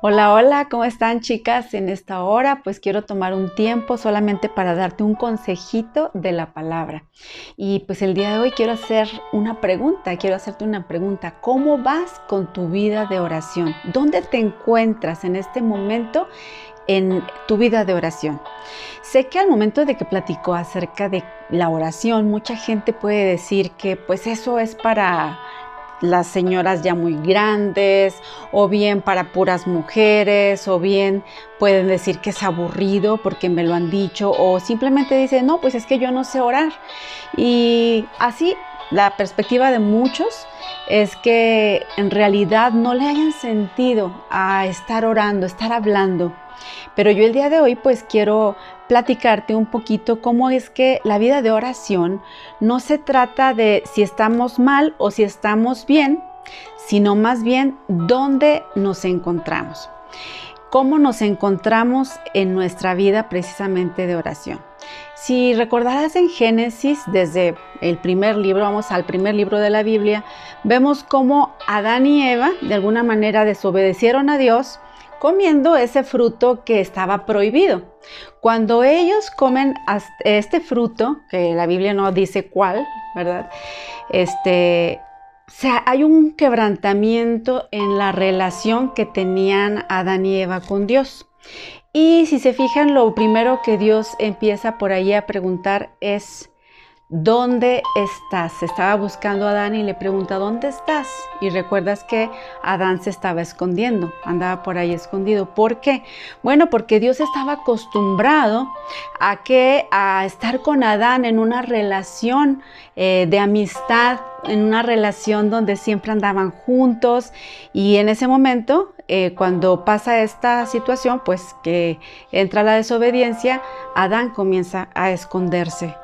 Hola, hola, ¿cómo están chicas? En esta hora pues quiero tomar un tiempo solamente para darte un consejito de la palabra. Y pues el día de hoy quiero hacer una pregunta, quiero hacerte una pregunta. ¿Cómo vas con tu vida de oración? ¿Dónde te encuentras en este momento en tu vida de oración? Sé que al momento de que platico acerca de la oración, mucha gente puede decir que pues eso es para las señoras ya muy grandes, o bien para puras mujeres, o bien pueden decir que es aburrido porque me lo han dicho, o simplemente dicen, no, pues es que yo no sé orar. Y así la perspectiva de muchos es que en realidad no le hayan sentido a estar orando, estar hablando. Pero yo el día de hoy pues quiero platicarte un poquito cómo es que la vida de oración no se trata de si estamos mal o si estamos bien, sino más bien dónde nos encontramos. Cómo nos encontramos en nuestra vida precisamente de oración. Si recordarás en Génesis, desde el primer libro, vamos al primer libro de la Biblia, vemos cómo Adán y Eva de alguna manera desobedecieron a Dios comiendo ese fruto que estaba prohibido. Cuando ellos comen este fruto, que la Biblia no dice cuál, ¿verdad? Este, sea, hay un quebrantamiento en la relación que tenían Adán y Eva con Dios. Y si se fijan, lo primero que Dios empieza por ahí a preguntar es, ¿Dónde estás? Estaba buscando a Adán y le pregunta, ¿dónde estás? Y recuerdas que Adán se estaba escondiendo, andaba por ahí escondido. ¿Por qué? Bueno, porque Dios estaba acostumbrado a que a estar con Adán en una relación eh, de amistad, en una relación donde siempre andaban juntos y en ese momento eh, cuando pasa esta situación, pues que entra la desobediencia, Adán comienza a esconderse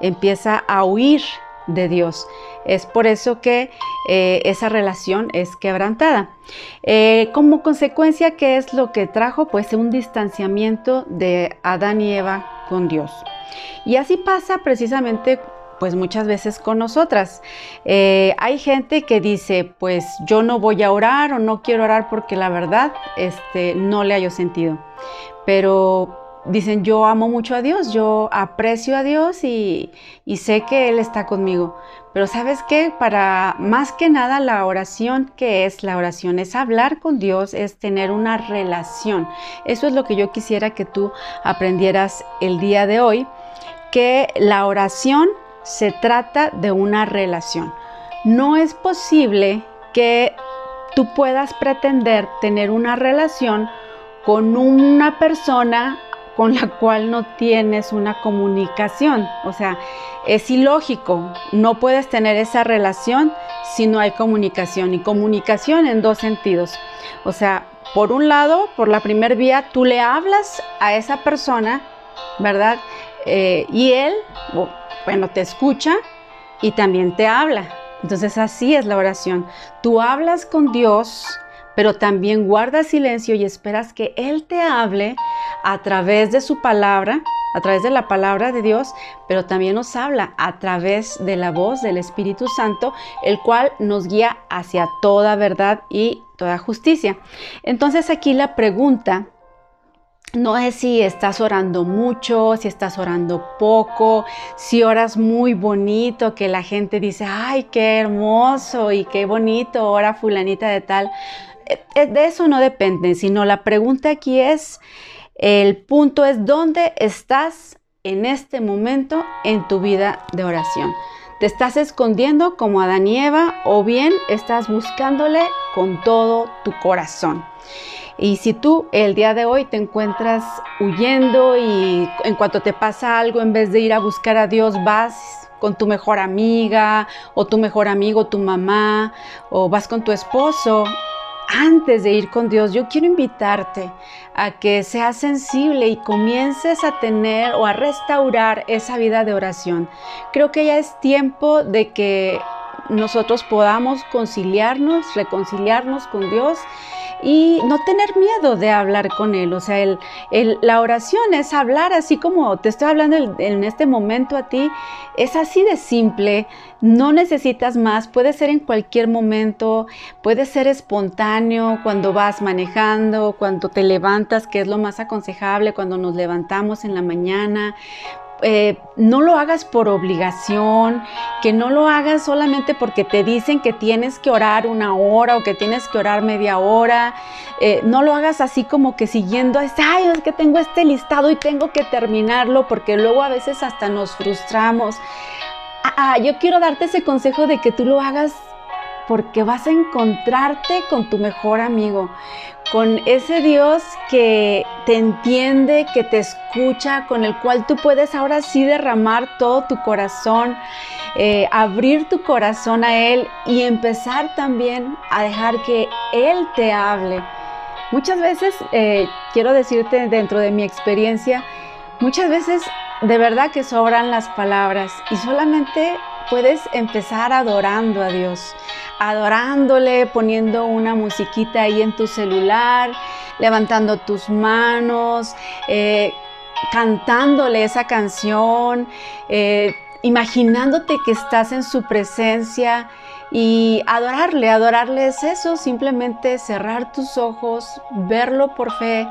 empieza a huir de Dios. Es por eso que eh, esa relación es quebrantada. Eh, como consecuencia, ¿qué es lo que trajo? Pues un distanciamiento de Adán y Eva con Dios. Y así pasa precisamente pues muchas veces con nosotras. Eh, hay gente que dice, pues yo no voy a orar o no quiero orar porque la verdad este, no le hallo sentido. Pero dicen, yo amo mucho a Dios, yo aprecio a Dios y, sé que Él está conmigo. Pero sabes qué, para más que nada la oración, ¿qué es la oración? Es hablar con Dios, es tener una relación. Eso es lo que yo quisiera que tú aprendieras el día de hoy, que la oración se trata de una relación. No es posible que tú puedas pretender tener una relación con una persona con la cual no tienes una comunicación. O sea, es ilógico, no puedes tener esa relación si no hay comunicación. Y comunicación en dos sentidos. O sea, por un lado, por la primer vía, tú le hablas a esa persona, ¿verdad? Eh, y él, bueno, te escucha y también te habla. Entonces así es la oración. Tú hablas con Dios, pero también guardas silencio y esperas que Él te hable a través de su palabra, a través de la palabra de Dios, pero también nos habla a través de la voz del Espíritu Santo, el cual nos guía hacia toda verdad y toda justicia. Entonces aquí la pregunta no es si estás orando mucho, si estás orando poco, si oras muy bonito, que la gente dice, ay, qué hermoso y qué bonito, ora fulanita de tal. Eh, de eso no depende, sino la pregunta aquí es, el punto es dónde estás en este momento en tu vida de oración. ¿Te estás escondiendo como Adán y Eva o bien estás buscándole con todo tu corazón? Y si tú el día de hoy te encuentras huyendo y en cuanto te pasa algo, en vez de ir a buscar a Dios, vas con tu mejor amiga o tu mejor amigo, tu mamá, o vas con tu esposo antes de ir con Dios, yo quiero invitarte a que seas sensible y comiences a tener o a restaurar esa vida de oración. Creo que ya es tiempo de que nosotros podamos conciliarnos, reconciliarnos con Dios y no tener miedo de hablar con Él. O sea, el, la oración es hablar así como te estoy hablando en este momento a ti. Es así de simple, no necesitas más, puede ser en cualquier momento, puede ser espontáneo cuando vas manejando, cuando te levantas, que es lo más aconsejable, cuando nos levantamos en la mañana, eh, no lo hagas por obligación, que no lo hagas solamente porque te dicen que tienes que orar una hora o que tienes que orar media hora. Eh, no lo hagas así como que siguiendo, ay, es que tengo este listado y tengo que terminarlo porque luego a veces hasta nos frustramos. Ah, ah, yo quiero darte ese consejo de que tú lo hagas porque vas a encontrarte con tu mejor amigo, con ese Dios que te entiende, que te escucha, con el cual tú puedes ahora sí derramar todo tu corazón, eh, abrir tu corazón a Él y empezar también a dejar que Él te hable. Muchas veces, eh, quiero decirte dentro de mi experiencia, muchas veces de verdad que sobran las palabras y solamente puedes empezar adorando a Dios, adorándole, poniendo una musiquita ahí en tu celular, levantando tus manos, eh, cantándole esa canción, eh, imaginándote que estás en su presencia y adorarle, adorarle es eso, simplemente cerrar tus ojos, verlo por fe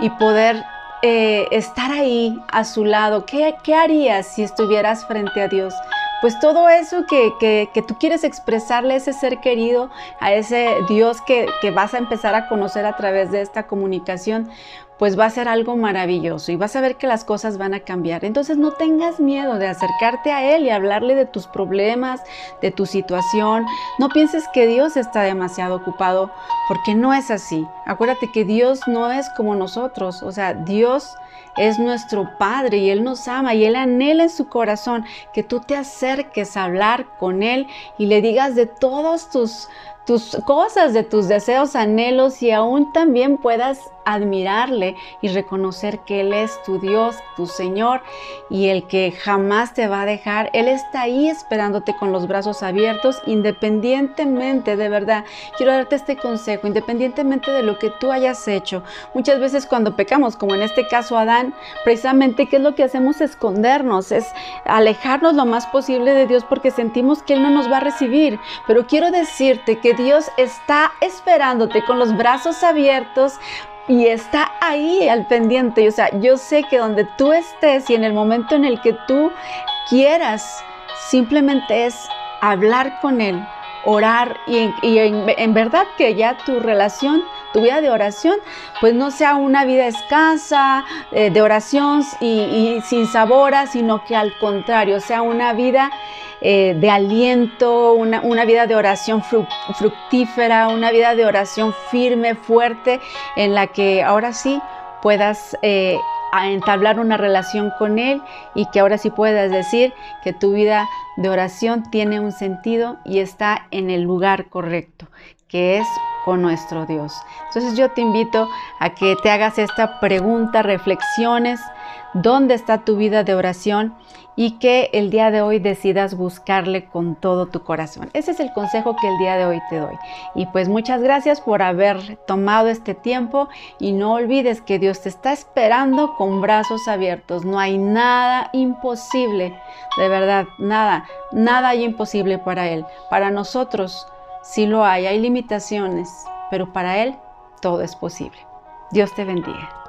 y poder eh, estar ahí a su lado. ¿Qué, ¿Qué harías si estuvieras frente a Dios? Pues todo eso que, tú quieres expresarle a ese ser querido, a ese Dios que, que vas a empezar a conocer a través de esta comunicación, pues va a ser algo maravilloso y vas a ver que las cosas van a cambiar. Entonces no tengas miedo de acercarte a Él y hablarle de tus problemas, de tu situación. No pienses que Dios está demasiado ocupado, porque no es así. Acuérdate que Dios no es como nosotros, o sea, Dios es nuestro Padre y Él nos ama y Él anhela en su corazón que tú te acerques a hablar con Él y le digas de todos tus tus cosas, de tus deseos, anhelos y aún también puedas admirarle y reconocer que Él es tu Dios, tu Señor y el que jamás te va a dejar. Él está ahí esperándote con los brazos abiertos independientemente, de verdad. Quiero darte este consejo, independientemente de lo que tú hayas hecho. Muchas veces cuando pecamos, como en este caso Adán, precisamente qué es lo que hacemos? Escondernos, es alejarnos lo más posible de Dios porque sentimos que Él no nos va a recibir. Pero quiero decirte que Dios está esperándote con los brazos abiertos y está ahí al pendiente. O sea, yo sé que donde tú estés y en el momento en el que tú quieras, simplemente es hablar con Él, orar y, en, verdad que ya tu relación, tu vida de oración, pues no sea una vida escasa eh, de oración y, sin sabora, sino que al contrario, sea una vida eh, de aliento, una, vida de oración fructífera, una vida de oración firme, fuerte, en la que ahora sí puedas eh, entablar una relación con Él y que ahora sí puedas decir que tu vida de oración tiene un sentido y está en el lugar correcto, que es con nuestro Dios. Entonces yo te invito a que te hagas esta pregunta, reflexiones, ¿dónde está tu vida de oración? y que el día de hoy decidas buscarle con todo tu corazón. Ese es el consejo que el día de hoy te doy. Y pues muchas gracias por haber tomado este tiempo y no olvides que Dios te está esperando con brazos abiertos. No hay nada imposible, de verdad, nada, nada hay imposible para Él. Para nosotros sí lo hay, hay limitaciones, pero para Él todo es posible. Dios te bendiga.